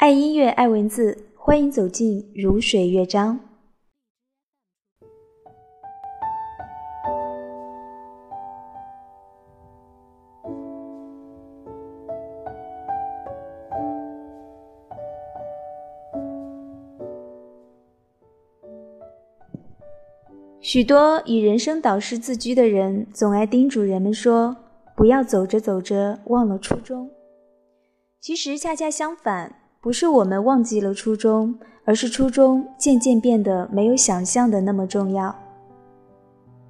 爱音乐，爱文字，欢迎走进如水乐章。许多以人生导师自居的人，总爱叮嘱人们说：“不要走着走着忘了初衷。”其实恰恰相反。不是我们忘记了初衷，而是初衷渐渐变得没有想象的那么重要。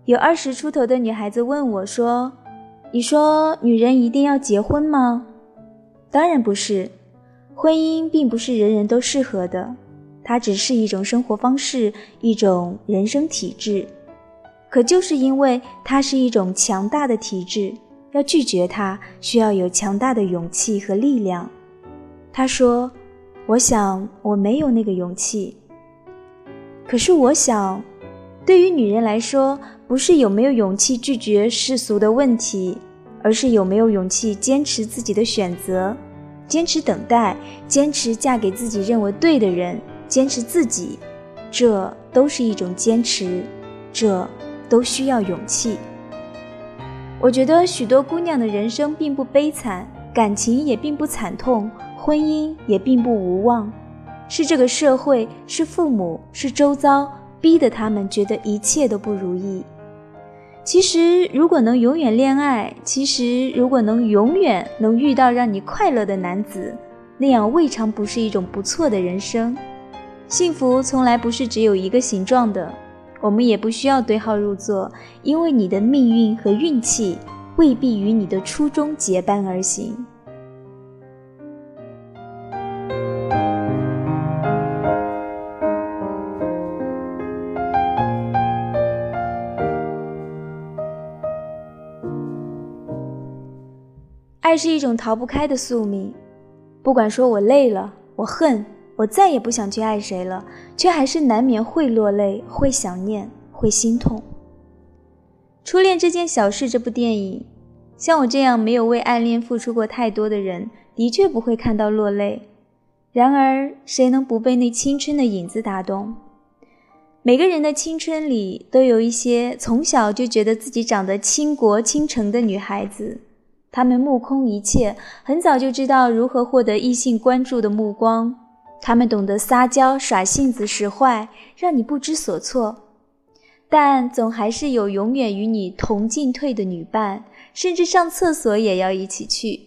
有二十出头的女孩子问我说：“你说女人一定要结婚吗？”当然不是，婚姻并不是人人都适合的，它只是一种生活方式，一种人生体质。可就是因为它是一种强大的体质，要拒绝它，需要有强大的勇气和力量。他说。我想我没有那个勇气。可是我想，对于女人来说，不是有没有勇气拒绝世俗的问题，而是有没有勇气坚持自己的选择，坚持等待，坚持嫁给自己认为对的人，坚持自己，这都是一种坚持，这都需要勇气。我觉得许多姑娘的人生并不悲惨，感情也并不惨痛。婚姻也并不无望，是这个社会，是父母，是周遭逼得他们觉得一切都不如意。其实，如果能永远恋爱，其实如果能永远能遇到让你快乐的男子，那样未尝不是一种不错的人生。幸福从来不是只有一个形状的，我们也不需要对号入座，因为你的命运和运气未必与你的初衷结伴而行。爱是一种逃不开的宿命，不管说我累了，我恨，我再也不想去爱谁了，却还是难免会落泪，会想念，会心痛。初恋这件小事，这部电影，像我这样没有为暗恋付出过太多的人，的确不会看到落泪。然而，谁能不被那青春的影子打动？每个人的青春里，都有一些从小就觉得自己长得倾国倾城的女孩子。他们目空一切，很早就知道如何获得异性关注的目光。他们懂得撒娇、耍性子、使坏，让你不知所措。但总还是有永远与你同进退的女伴，甚至上厕所也要一起去。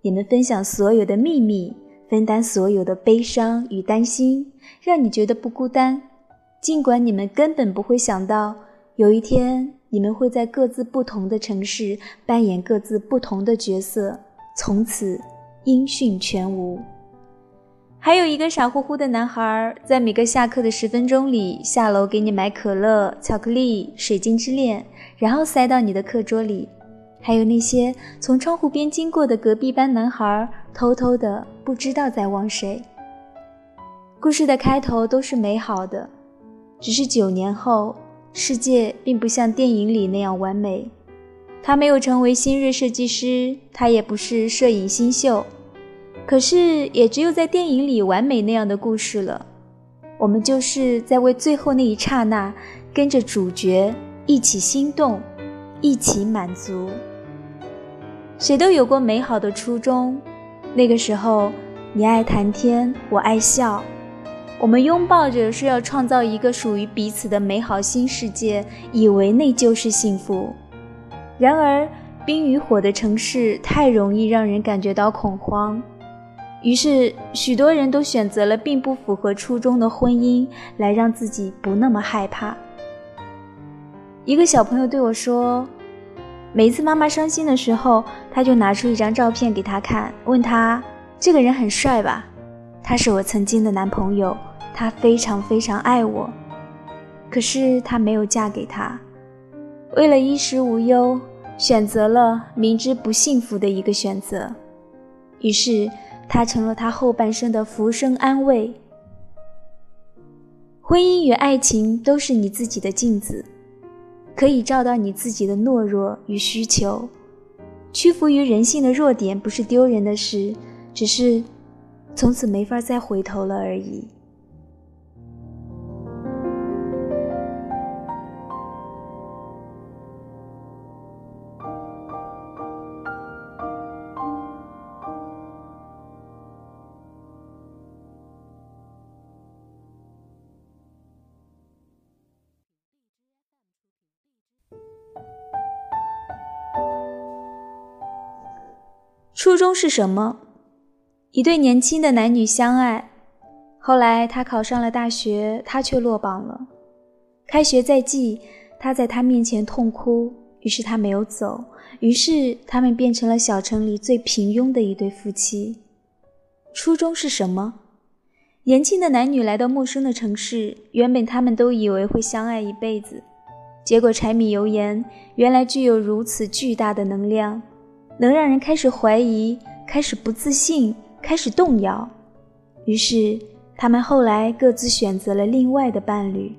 你们分享所有的秘密，分担所有的悲伤与担心，让你觉得不孤单。尽管你们根本不会想到，有一天。你们会在各自不同的城市扮演各自不同的角色，从此音讯全无。还有一个傻乎乎的男孩，在每个下课的十分钟里下楼给你买可乐、巧克力、水晶之恋，然后塞到你的课桌里。还有那些从窗户边经过的隔壁班男孩，偷偷的不知道在望谁。故事的开头都是美好的，只是九年后。世界并不像电影里那样完美，他没有成为新锐设计师，他也不是摄影新秀，可是也只有在电影里完美那样的故事了。我们就是在为最后那一刹那，跟着主角一起心动，一起满足。谁都有过美好的初衷，那个时候，你爱谈天，我爱笑。我们拥抱着，说要创造一个属于彼此的美好新世界，以为那就是幸福。然而，冰与火的城市太容易让人感觉到恐慌，于是许多人都选择了并不符合初衷的婚姻，来让自己不那么害怕。一个小朋友对我说：“每一次妈妈伤心的时候，他就拿出一张照片给他看，问他：这个人很帅吧？他是我曾经的男朋友。”她非常非常爱我，可是她没有嫁给他。为了衣食无忧，选择了明知不幸福的一个选择。于是，他成了他后半生的浮生安慰。婚姻与爱情都是你自己的镜子，可以照到你自己的懦弱与需求。屈服于人性的弱点不是丢人的事，只是。从此没法再回头了而已。初衷是什么？一对年轻的男女相爱，后来他考上了大学，他却落榜了。开学在即，他在他面前痛哭，于是他没有走，于是他们变成了小城里最平庸的一对夫妻。初衷是什么？年轻的男女来到陌生的城市，原本他们都以为会相爱一辈子，结果柴米油盐原来具有如此巨大的能量。能让人开始怀疑，开始不自信，开始动摇。于是，他们后来各自选择了另外的伴侣。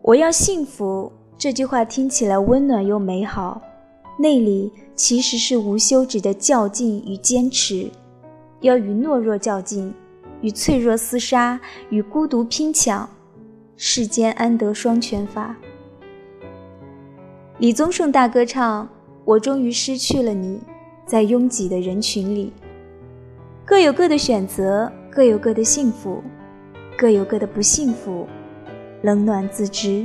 我要幸福这句话听起来温暖又美好，内里其实是无休止的较劲与坚持。要与懦弱较劲，与脆弱厮杀，与孤独拼抢。世间安得双全法？李宗盛大歌唱。我终于失去了你，在拥挤的人群里，各有各的选择，各有各的幸福，各有各的不幸福，冷暖自知。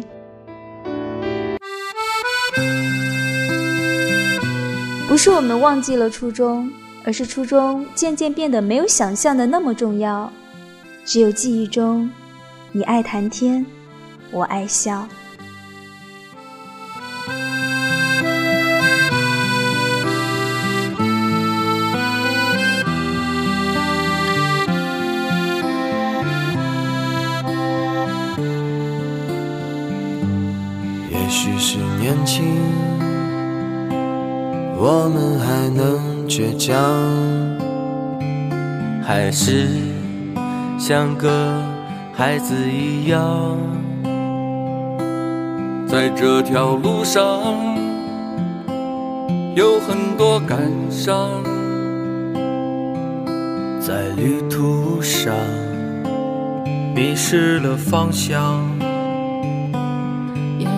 不是我们忘记了初衷，而是初衷渐渐变得没有想象的那么重要。只有记忆中，你爱谈天，我爱笑。年轻，我们还能倔强，还是像个孩子一样，在这条路上有很多感伤，在旅途上迷失了方向。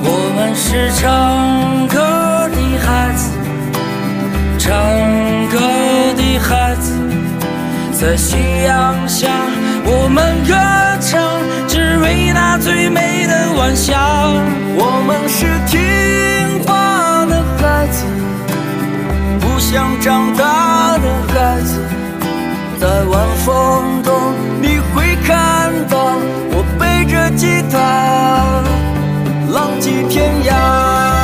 我们是唱歌的孩子，唱歌的孩子，在夕阳下，我们歌唱，只为那最美的晚霞。我们是听话的孩子，不想长大的孩子，在晚风中，你会看到我背着吉他。浪迹天涯。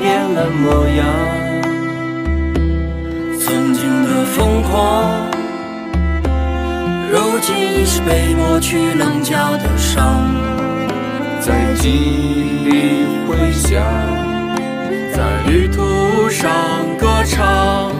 变了模样，曾经的疯狂如今已是被抹去棱角的伤，在记忆里回响，在旅途上歌唱。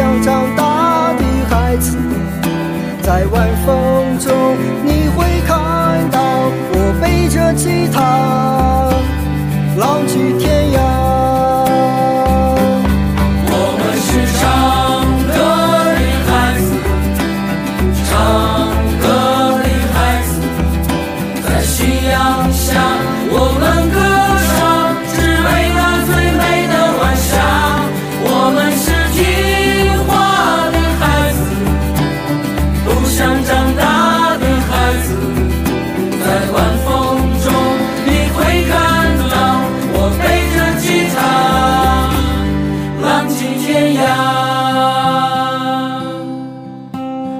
不想长大的孩子，在晚风中你会看到我背着吉他，浪迹天涯。我们是唱歌的孩子，唱歌的孩子，在夕阳下我们歌